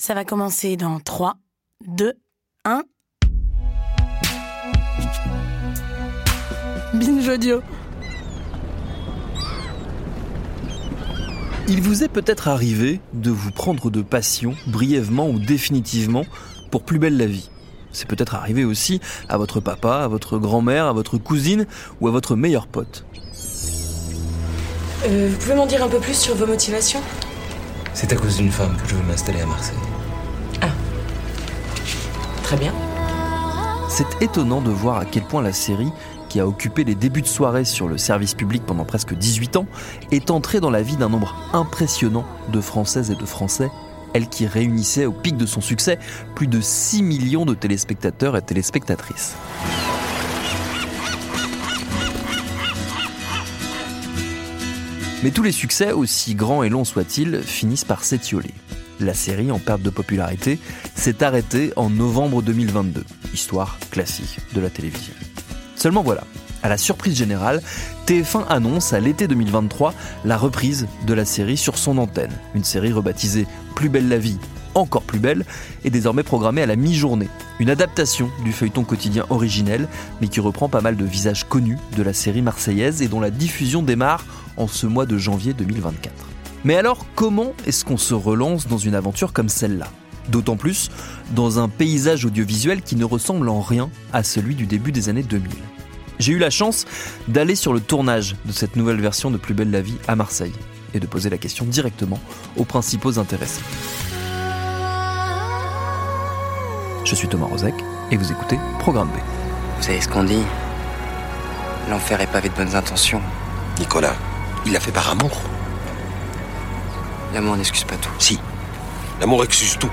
Ça va commencer dans 3, 2, 1. Binge audio. Il vous est peut-être arrivé de vous prendre de passion, brièvement ou définitivement, pour plus belle la vie. C'est peut-être arrivé aussi à votre papa, à votre grand-mère, à votre cousine ou à votre meilleur pote. Euh, vous pouvez m'en dire un peu plus sur vos motivations? C'est à cause d'une femme que je veux m'installer à Marseille. Très bien. C'est étonnant de voir à quel point la série, qui a occupé les débuts de soirée sur le service public pendant presque 18 ans, est entrée dans la vie d'un nombre impressionnant de Françaises et de Français, elle qui réunissait au pic de son succès plus de 6 millions de téléspectateurs et téléspectatrices. Mais tous les succès, aussi grands et longs soient-ils, finissent par s'étioler. La série, en perte de popularité, s'est arrêtée en novembre 2022. Histoire classique de la télévision. Seulement voilà, à la surprise générale, TF1 annonce à l'été 2023 la reprise de la série sur son antenne. Une série rebaptisée Plus belle la vie, encore plus belle, est désormais programmée à la mi-journée. Une adaptation du feuilleton quotidien originel, mais qui reprend pas mal de visages connus de la série marseillaise et dont la diffusion démarre en ce mois de janvier 2024. Mais alors, comment est-ce qu'on se relance dans une aventure comme celle-là? D'autant plus dans un paysage audiovisuel qui ne ressemble en rien à celui du début des années 2000. J'ai eu la chance d'aller sur le tournage de cette nouvelle version de Plus belle la vie à Marseille et de poser la question directement aux principaux intéressés. Je suis Thomas Rozek et vous écoutez Programme B. Vous savez ce qu'on dit? L'enfer est pavé de bonnes intentions. Nicolas, il l'a fait par amour. L'amour n'excuse pas tout. Si. L'amour excuse tout.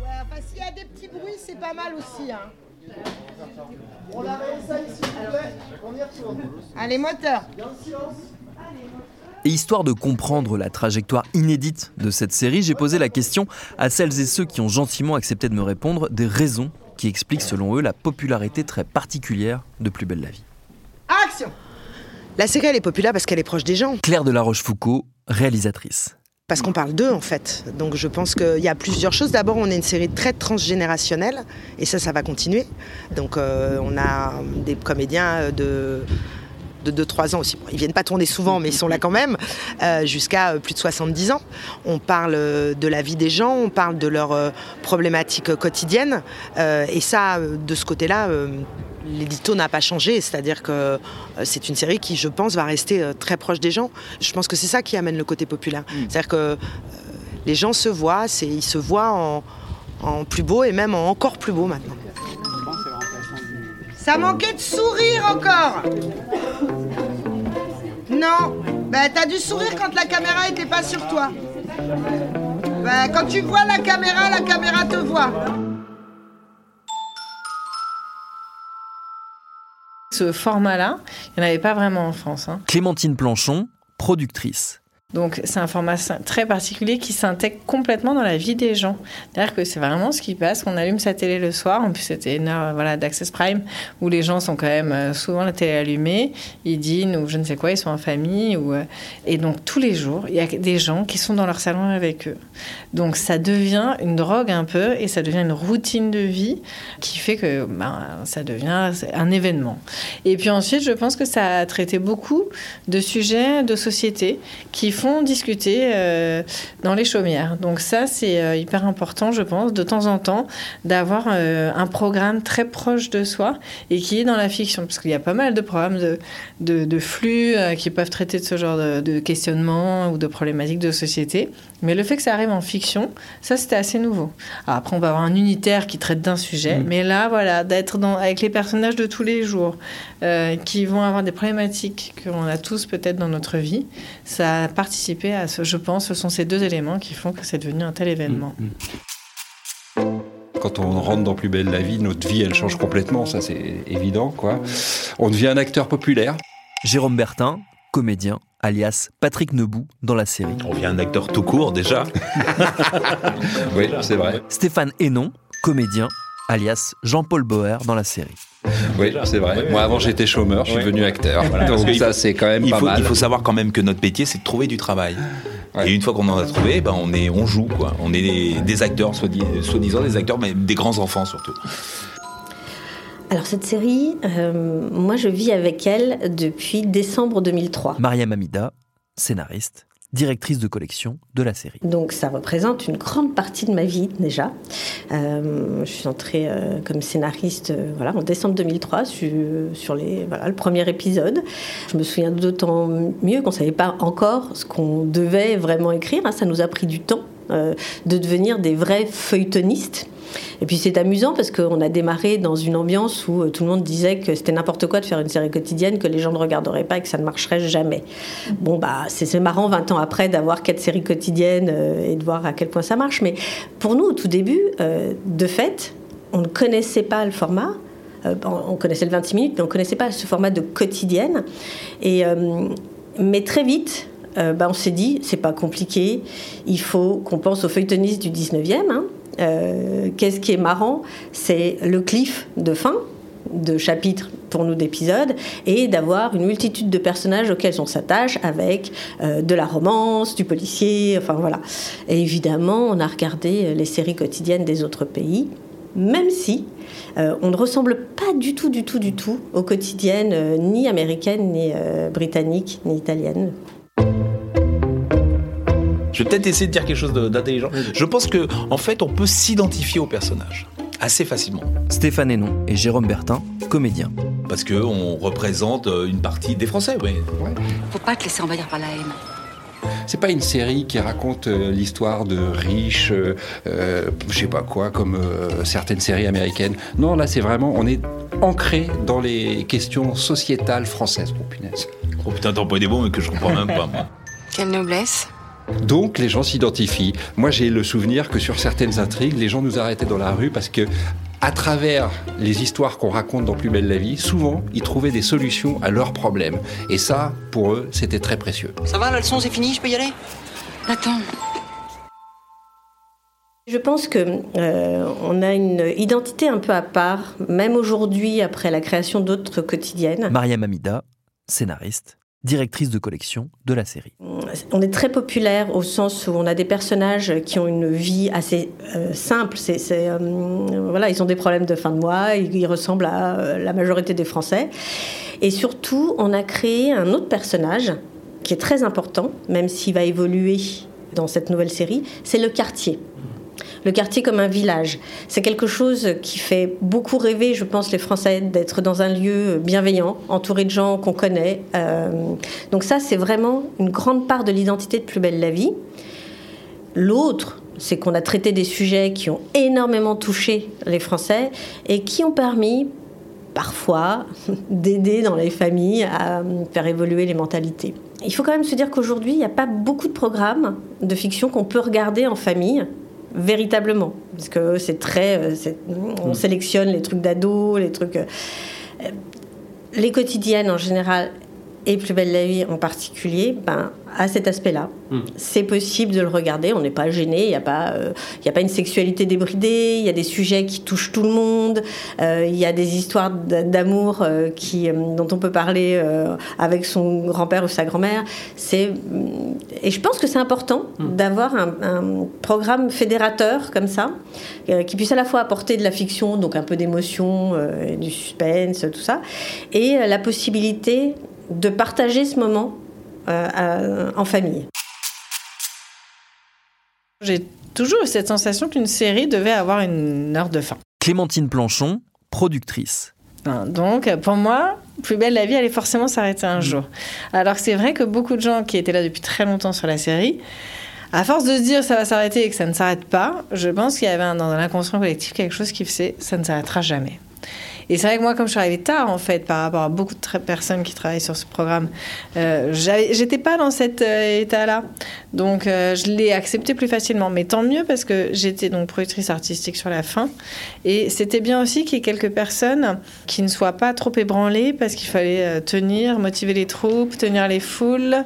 Ouais, enfin, s'il y a des petits bruits, c'est pas mal aussi. Hein. On la ça ici, s'il vous plaît. On y retourne. Allez, moteur. Et histoire de comprendre la trajectoire inédite de cette série, j'ai posé la question à celles et ceux qui ont gentiment accepté de me répondre des raisons qui expliquent selon eux la popularité très particulière de Plus belle la vie. Action La série, elle est populaire parce qu'elle est proche des gens. Claire de la Rochefoucauld, réalisatrice. Parce qu'on parle d'eux, en fait. Donc je pense qu'il y a plusieurs choses. D'abord, on est une série très transgénérationnelle. Et ça, ça va continuer. Donc euh, on a des comédiens de de 2-3 ans aussi. Bon, ils viennent pas tourner souvent, mais ils sont là quand même, euh, jusqu'à euh, plus de 70 ans. On parle de la vie des gens, on parle de leurs euh, problématiques quotidiennes. Euh, et ça, de ce côté-là, l'édito n'a pas changé. C'est-à-dire que euh, c'est une série qui, je pense, va rester euh, très proche des gens. Je pense que c'est ça qui amène le côté populaire. C'est-à-dire que euh, les gens se voient, c'est- ils se voient en, en plus beau et même en encore plus beau maintenant. Ça manquait de sourire encore Non Bah t'as dû sourire quand la caméra était pas sur toi. Bah quand tu vois la caméra, la caméra te voit. Ce format-là, il n'y en avait pas vraiment en France. hein. Clémentine Planchon, productrice. Donc c'est un format très particulier qui s'intègre complètement dans la vie des gens. C'est-à-dire que c'est vraiment ce qui passe. On allume sa télé le soir. En plus c'était une heure voilà, d'Access Prime où les gens sont quand même euh, souvent la télé allumée. Ils dînent ou je ne sais quoi, ils sont en famille. Euh, Et donc tous les jours, il y a des gens qui sont dans leur salon avec eux. Donc ça devient une drogue un peu et ça devient une routine de vie qui fait que ben, ça devient un événement. Et puis ensuite, je pense que ça a traité beaucoup de sujets de société qui discuter euh, dans les chaumières. Donc ça, c'est euh, hyper important, je pense, de temps en temps, d'avoir euh, un programme très proche de soi et qui est dans la fiction. Parce qu'il y a pas mal de programmes de, de, de flux qui peuvent traiter de ce genre de, de questionnements ou de problématiques de société. Mais le fait que ça arrive en fiction, ça, c'était assez nouveau. Alors après, on va avoir un unitaire qui traite d'un sujet. Mm. Mais là, voilà, d'être avec les personnages de tous les jours euh, qui vont avoir des problématiques qu'on a tous peut-être dans notre vie, ça a participé à ce, je pense, ce sont ces deux éléments qui font que c'est devenu un tel événement. Quand on rentre dans Plus belle la vie, notre vie, elle change complètement, ça c'est évident, quoi. On devient un acteur populaire. Jérôme Bertin, comédien, alias Patrick Nebout dans la série. On vient un acteur tout court déjà. oui, c'est vrai. Stéphane Hénon, comédien, alias Jean-Paul Bauer dans la série. Oui, c'est vrai. Moi, avant, j'étais chaummeur, je suis Ouais. devenu acteur. Voilà, Donc ça, faut- c'est quand même il pas faut, mal. Il faut savoir quand même que notre métier, c'est de trouver du travail. Et une fois qu'on en a trouvé, ben on, est, on joue. Quoi. On est des, des acteurs, soi-dis- soi-disant des acteurs, mais des grands enfants surtout. Alors cette série, euh, moi je vis avec elle depuis décembre 2003. Mariam Amida, scénariste, directrice de collection de la série. Donc ça représente une grande partie de ma vie déjà. Euh, je suis entrée euh, comme scénariste euh, voilà, en décembre 2003 sur, les, voilà, le premier épisode. Je me souviens d'autant mieux qu'on ne savait pas encore ce qu'on devait vraiment écrire. hein. Ça nous a pris du temps de devenir des vrais feuilletonistes. Et puis c'est amusant parce qu'on a démarré dans une ambiance où euh, tout le monde disait que c'était n'importe quoi de faire une série quotidienne, que les gens ne regarderaient pas et que ça ne marcherait jamais. Bon, bah, c'est marrant 20 ans après d'avoir quatre séries quotidiennes euh, et de voir à quel point ça marche. Mais pour nous, au tout début, euh, de fait, on ne connaissait pas le format. On on connaissait le 26 minutes, mais on ne connaissait pas ce format de quotidienne. Et, mais très vite, bah, on s'est dit, c'est pas compliqué, il faut qu'on pense aux feuilletonistes du 19e. hein. Euh, Qu'est-ce qui est marrant C'est le cliff de fin de chapitres pour nous d'épisodes et d'avoir une multitude de personnages auxquels on s'attache avec euh, de la romance, du policier, enfin voilà. Et évidemment, on a regardé euh, les séries quotidiennes des autres pays, même si on ne ressemble pas du tout, du tout, du tout aux quotidiennes ni américaines, ni britanniques, ni italiennes. Je vais peut-être essayer de dire quelque chose d'intelligent. Je pense que en fait, on peut s'identifier au personnage assez facilement. Stéphane Hénon et Jérôme Bertin, comédiens. Parce qu'on représente euh, une partie des Français, oui. Faut pas te laisser envahir par la haine. C'est pas une série qui raconte euh, l'histoire de riches, euh, euh, je sais pas quoi, comme euh, certaines séries américaines. Non, là, c'est vraiment, on est ancré dans les questions sociétales françaises. Oh punaise. Oh putain, t'en pas des bons, mais que je comprends même pas, moi. Quelle noblesse. Donc les gens s'identifient. Moi j'ai le souvenir que sur certaines intrigues, les gens nous arrêtaient dans la rue parce que à travers les histoires qu'on raconte dans Plus belle la vie, souvent ils trouvaient des solutions à leurs problèmes. Et ça, pour eux, c'était très précieux. Ça va, la leçon, c'est fini, je peux y aller? Attends. Je pense que euh, on a une identité un peu à part, même aujourd'hui après la création d'autres quotidiennes. Mariam Amida, scénariste, directrice de collection de la série. On est très populaire au sens où on a des personnages qui ont une vie assez euh, simple. Euh, voilà, ils ont des problèmes de fin de mois, ils, ils ressemblent à euh, la majorité des Français. Et surtout, on a créé un autre personnage qui est très important, même s'il va évoluer dans cette nouvelle série, c'est le quartier. Le quartier comme un village. C'est quelque chose qui fait beaucoup rêver, je pense, les Français, d'être dans un lieu bienveillant, entouré de gens qu'on connaît. Euh, donc ça, c'est vraiment une grande part de l'identité de Plus belle la vie. L'autre, c'est qu'on a traité des sujets qui ont énormément touché les Français et qui ont permis parfois d'aider dans les familles à faire évoluer les mentalités. Il faut quand même se dire qu'aujourd'hui, il n'y a pas beaucoup de programmes de fiction qu'on peut regarder en famille véritablement. Parce que c'est très euh, on sélectionne les trucs d'ado les trucs euh, les quotidiennes en général et plus belle la vie en particulier ben à cet aspect-là. C'est possible de le regarder on n'est pas gêné il n'y a pas euh, y a pas une sexualité débridée il y a des sujets qui touchent tout le monde euh, il y a des histoires d'amour euh, qui euh, dont on peut parler avec son grand-père ou sa grand-mère. C'est et je pense que c'est important d'avoir un, un programme fédérateur comme ça qui puisse à la fois apporter de la fiction donc un peu d'émotion du suspense tout ça et la possibilité de partager ce moment euh, à- en famille J'ai toujours eu cette sensation qu'une série devait avoir une heure de fin. Clémentine Planchon, productrice. Hein, Donc, pour moi, Plus belle la vie allait forcément s'arrêter un jour. Alors que c'est vrai que beaucoup de gens qui étaient là depuis très longtemps sur la série, à force de se dire ça va s'arrêter et que ça ne s'arrête pas, je pense qu'il y avait un- dans l'inconscient collectif quelque chose qui faisait ça ne s'arrêtera jamais. Et c'est vrai que moi, comme je suis arrivée tard, en fait, par rapport à beaucoup de personnes qui travaillent sur ce programme, euh, j'étais pas dans cet euh, état-là. Donc, euh, je l'ai accepté plus facilement. Mais tant mieux parce que j'étais donc productrice artistique sur la fin. Et c'était bien aussi qu'il y ait quelques personnes qui ne soient pas trop ébranlées parce qu'il fallait tenir, motiver les troupes, tenir les foules.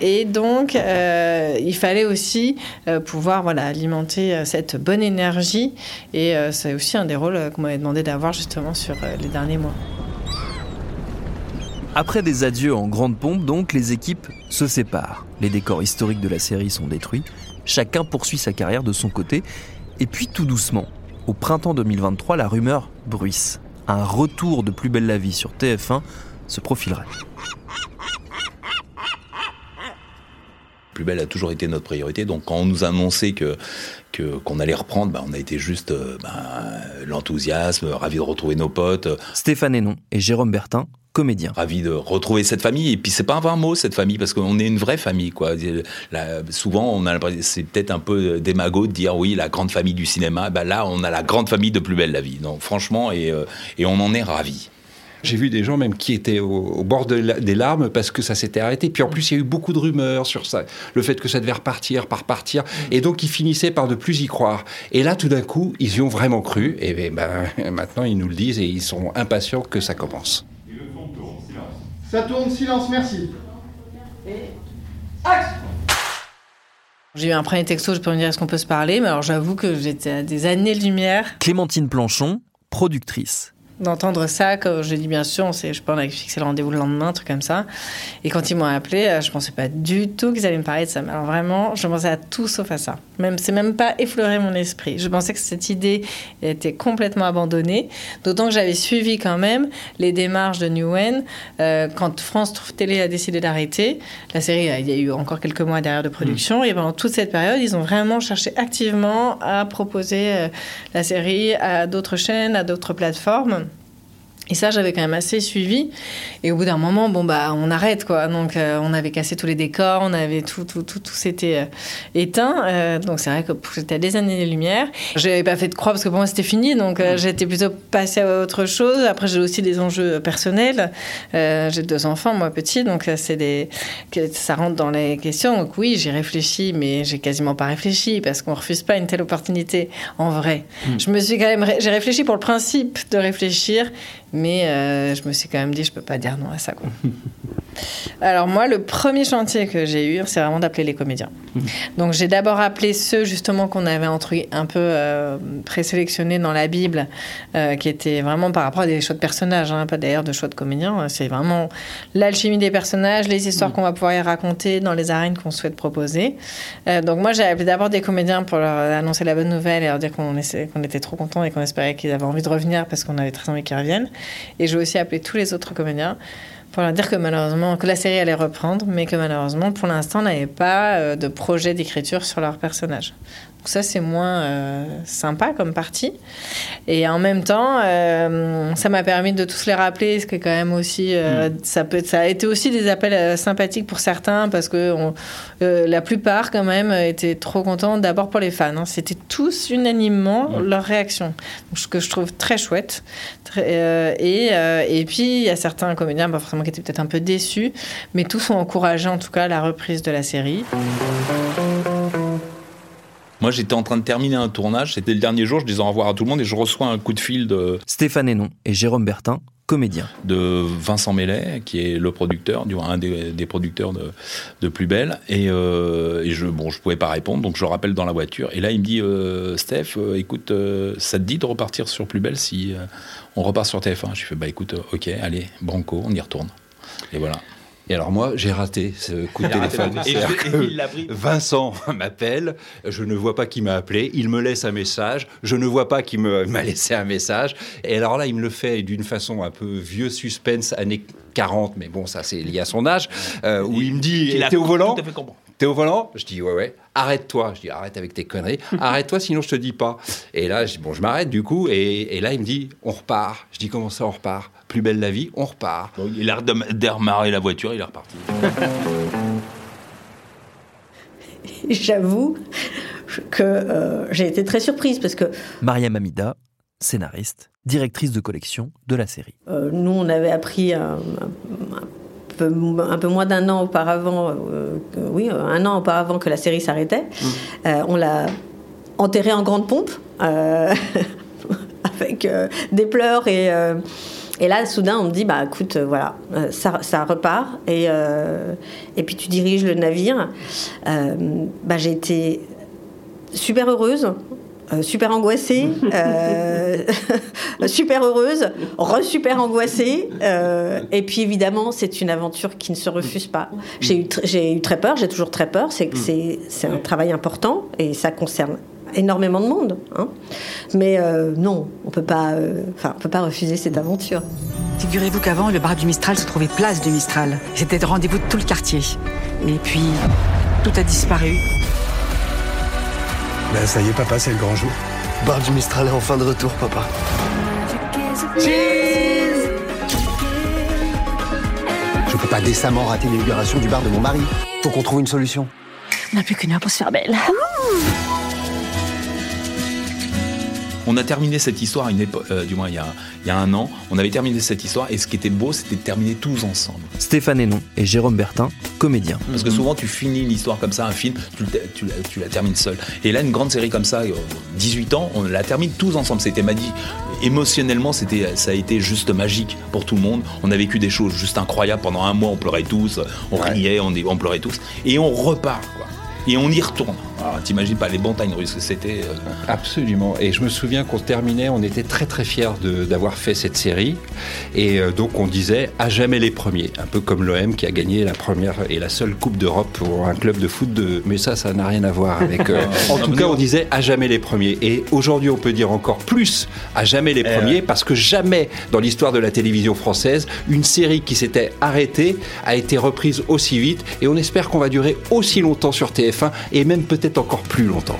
Et donc, euh, il fallait aussi euh, pouvoir alimenter euh, cette bonne énergie. Et c'est aussi un des rôles qu'on m'avait demandé d'avoir justement sur les derniers mois. Après des adieux en grande pompe, donc, les équipes se séparent. Les décors historiques de la série sont détruits. Chacun poursuit sa carrière de son côté. Et puis, tout doucement, au printemps 2023, la rumeur bruisse. Un retour de Plus belle la vie sur TF1 se profilerait. Plus belle a toujours été notre priorité. Donc quand on nous a annoncé que qu'on allait reprendre, bah, on a été juste euh, bah, l'enthousiasme, ravi de retrouver nos potes, Stéphane Hénon et Jérôme Bertin, comédiens. ravi de retrouver cette famille. Et puis c'est pas un vain mot cette famille parce qu'on est une vraie famille quoi. Là, souvent on a l'impression- c'est peut-être un peu démago de dire oui la grande famille du cinéma. Bah, là on a la grande famille de Plus belle la vie. Donc franchement et euh, et on en est ravi. J'ai vu des gens même qui étaient au, au bord de la- des larmes parce que ça s'était arrêté. Puis en plus, il y a eu beaucoup de rumeurs sur ça, le fait que ça devait repartir, par repartir. Et donc, ils finissaient par ne plus y croire. Et là, tout d'un coup, ils y ont vraiment cru. Et ben, ben, maintenant, ils nous le disent et ils sont impatients que ça commence. Ça tourne, silence, merci. J'ai eu un premier texto, je peux me dire est-ce qu'on peut se parler, mais alors j'avoue que j'étais à des années-lumière Clémentine Planchon, productrice. D'entendre ça. Quand j'ai dit bien sûr, on, s'est- je pense, on avait fixé le rendez-vous le lendemain, un truc comme ça. Et quand ils m'ont appelé, euh, je pensais pas du tout qu'ils allaient me parler de ça. Alors vraiment, je pensais à tout sauf à ça. Même, c'est même pas effleuré mon esprit. Je pensais que cette idée était complètement abandonnée. D'autant que j'avais suivi quand même les démarches de Newen. Euh, quand France Télé a décidé d'arrêter, la série, euh, il y a eu encore quelques mois derrière de production. Et pendant toute cette période, ils ont vraiment cherché activement à proposer euh, la série à d'autres chaînes, à d'autres plateformes. Et ça, j'avais quand même assez suivi. Et au bout d'un moment, bon, bah, on arrête, quoi. Donc, euh, on avait cassé tous les décors, on avait tout, tout, tout, tout s'était euh, éteint. Euh, donc, c'est vrai que j'étais à des années-lumière. Je n'avais pas fait de croix parce que pour moi, c'était fini. Donc, euh, j'étais plutôt passée à autre chose. Après, j'ai aussi des enjeux personnels. J'ai deux enfants, moi, petits. Donc, c'est des, ça rentre dans les questions. Donc, oui, j'ai réfléchi, mais j'ai quasiment pas réfléchi parce qu'on refuse pas une telle opportunité en vrai. Je me suis quand même, j'ai réfléchi pour le principe de réfléchir, mais euh, je me suis quand même dit, je peux pas dire non à ça. Quoi. Alors moi, le premier chantier que j'ai eu, c'est vraiment d'appeler les comédiens. Donc j'ai d'abord appelé ceux justement qu'on avait entre, un peu euh, présélectionnés dans la Bible, euh, qui étaient vraiment par rapport à des choix de personnages, hein, pas d'ailleurs de choix de comédiens. C'est vraiment l'alchimie des personnages, les histoires qu'on va pouvoir y raconter dans les arènes qu'on souhaite proposer. Euh, donc moi, j'ai appelé d'abord des comédiens pour leur annoncer la bonne nouvelle et leur dire qu'on était trop contents et qu'on espérait qu'ils avaient envie de revenir parce qu'on avait très envie qu'ils reviennent. Et j'ai aussi appelé tous les autres comédiens pour leur dire que malheureusement, que la série allait reprendre, mais que malheureusement, pour l'instant, on n'avait pas euh, de projet d'écriture sur leur personnage. Donc ça, c'est moins euh, sympa comme partie. Et en même temps, euh, ça m'a permis de tous les rappeler, ce qui est quand même aussi, euh, ça, peut, ça a été aussi des appels sympathiques pour certains, parce que on- la plupart, quand même, étaient trop contents, d'abord pour les fans. hein. C'était tous unanimement leur réaction, ce que je trouve très chouette. Très- et, et puis, il y a certains comédiens, bah, forcément, qui étaient peut-être un peu déçus, mais tous ont encouragé, en tout cas, la reprise de la série. Moi j'étais en train de terminer un tournage, c'était le dernier jour, je disais au revoir à tout le monde et je reçois un coup de fil de Stéphane Hénon et Jérôme Bertin, comédiens. de Vincent Mellet, qui est le producteur, du un des, producteurs de, de Plus Belle. Et, euh, et je bon, je pouvais pas répondre, donc je le rappelle dans la voiture. Et là, il me dit, euh, Steph, euh, écoute, ça te dit de repartir sur Plus Belle si on repart sur TF1 Je fais, bah écoute, ok, allez, Branco, on y retourne. Et voilà. Et alors moi, j'ai raté ce coup de téléphone. et je- il pris. Vincent m'appelle, je ne vois pas qui m'a appelé, il me laisse un message, je ne vois pas qui m'a laissé un message. Et alors là, il me le fait d'une façon un peu vieux suspense, années 40, mais bon, ça c'est lié à son âge, euh, où il me dit, t'es au volant. T'es au volant? Je dis ouais ouais. Arrête-toi. Je dis arrête avec tes conneries. Arrête-toi sinon je te dis pas. Et là je dis bon je m'arrête du coup et, et là il me dit on repart. Je dis comment ça on repart Plus belle la vie, on repart. Donc, il a démarré la voiture, il est reparti. J'avoue que euh, j'ai été très surprise parce que Mariam Amida, scénariste, directrice de collection de la série. euh, nous, on avait appris un, peu, un peu moins d'un an auparavant, euh, que- oui, un an auparavant que la série s'arrêtait. Euh, on l'a enterré en grande pompe, euh, avec euh, des pleurs et. Et là, soudain, on me dit, bah écoute, euh, voilà, euh, ça, ça repart. Et, euh, et puis tu diriges le navire. Euh, bah, j'ai été super heureuse, euh, super angoissée, super heureuse, re-super angoissée. et puis évidemment, c'est une aventure qui ne se refuse pas. J'ai eu, j'ai eu très peur, j'ai toujours très peur. C'est que c'est, c'est un travail important et ça concerne énormément de monde. hein. Mais euh, non, on peut pas, euh, enfin, on peut pas refuser cette aventure. Figurez-vous qu'avant, le bar du Mistral se trouvait place du Mistral. C'était le rendez-vous de tout le quartier. Et puis, tout a disparu. Ben ça y est, papa, c'est le grand jour. Bar du Mistral est enfin de retour, papa. Je peux pas décemment rater l'inauguration du bar de mon mari. Faut qu'on trouve une solution. On n'a plus qu'une heure pour se faire belle. On a terminé cette histoire, une euh, du moins il y, a, il y a un an, on avait terminé cette histoire et ce qui était beau, c'était de terminer tous ensemble. Stéphane Hénon et Jérôme Bertin, comédiens. Parce que souvent tu finis une histoire comme ça, un film, tu, la, tu la termines seul. Et là, une grande série comme ça, euh, 18 ans, on la termine tous ensemble. C'était magique. Émotionnellement, c'était, ça a été juste magique pour tout le monde. On a vécu des choses juste incroyables. Pendant un mois, on pleurait tous, on riait, on, on pleurait tous. Et on repart, quoi. Et on y retourne. Alors, t'imagines pas les montagnes russes que c'était. euh, Absolument. Et je me souviens qu'on terminait, on était très très fiers de- d'avoir fait cette série. Et euh, donc on disait à jamais les premiers. Un peu comme l'OM qui a gagné la première et la seule Coupe d'Europe pour un club de foot. De... Mais ça, ça n'a rien à voir avec. euh, en tout cas, on disait à jamais les premiers. Et aujourd'hui, on peut dire encore plus à jamais les Eh premiers parce que jamais dans l'histoire de la télévision française, une série qui s'était arrêtée a été reprise aussi vite. Et on espère qu'on va durer aussi longtemps sur TF1 et même peut-être encore plus longtemps.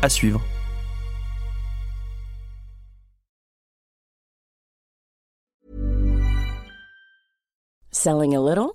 À suivre. Selling a little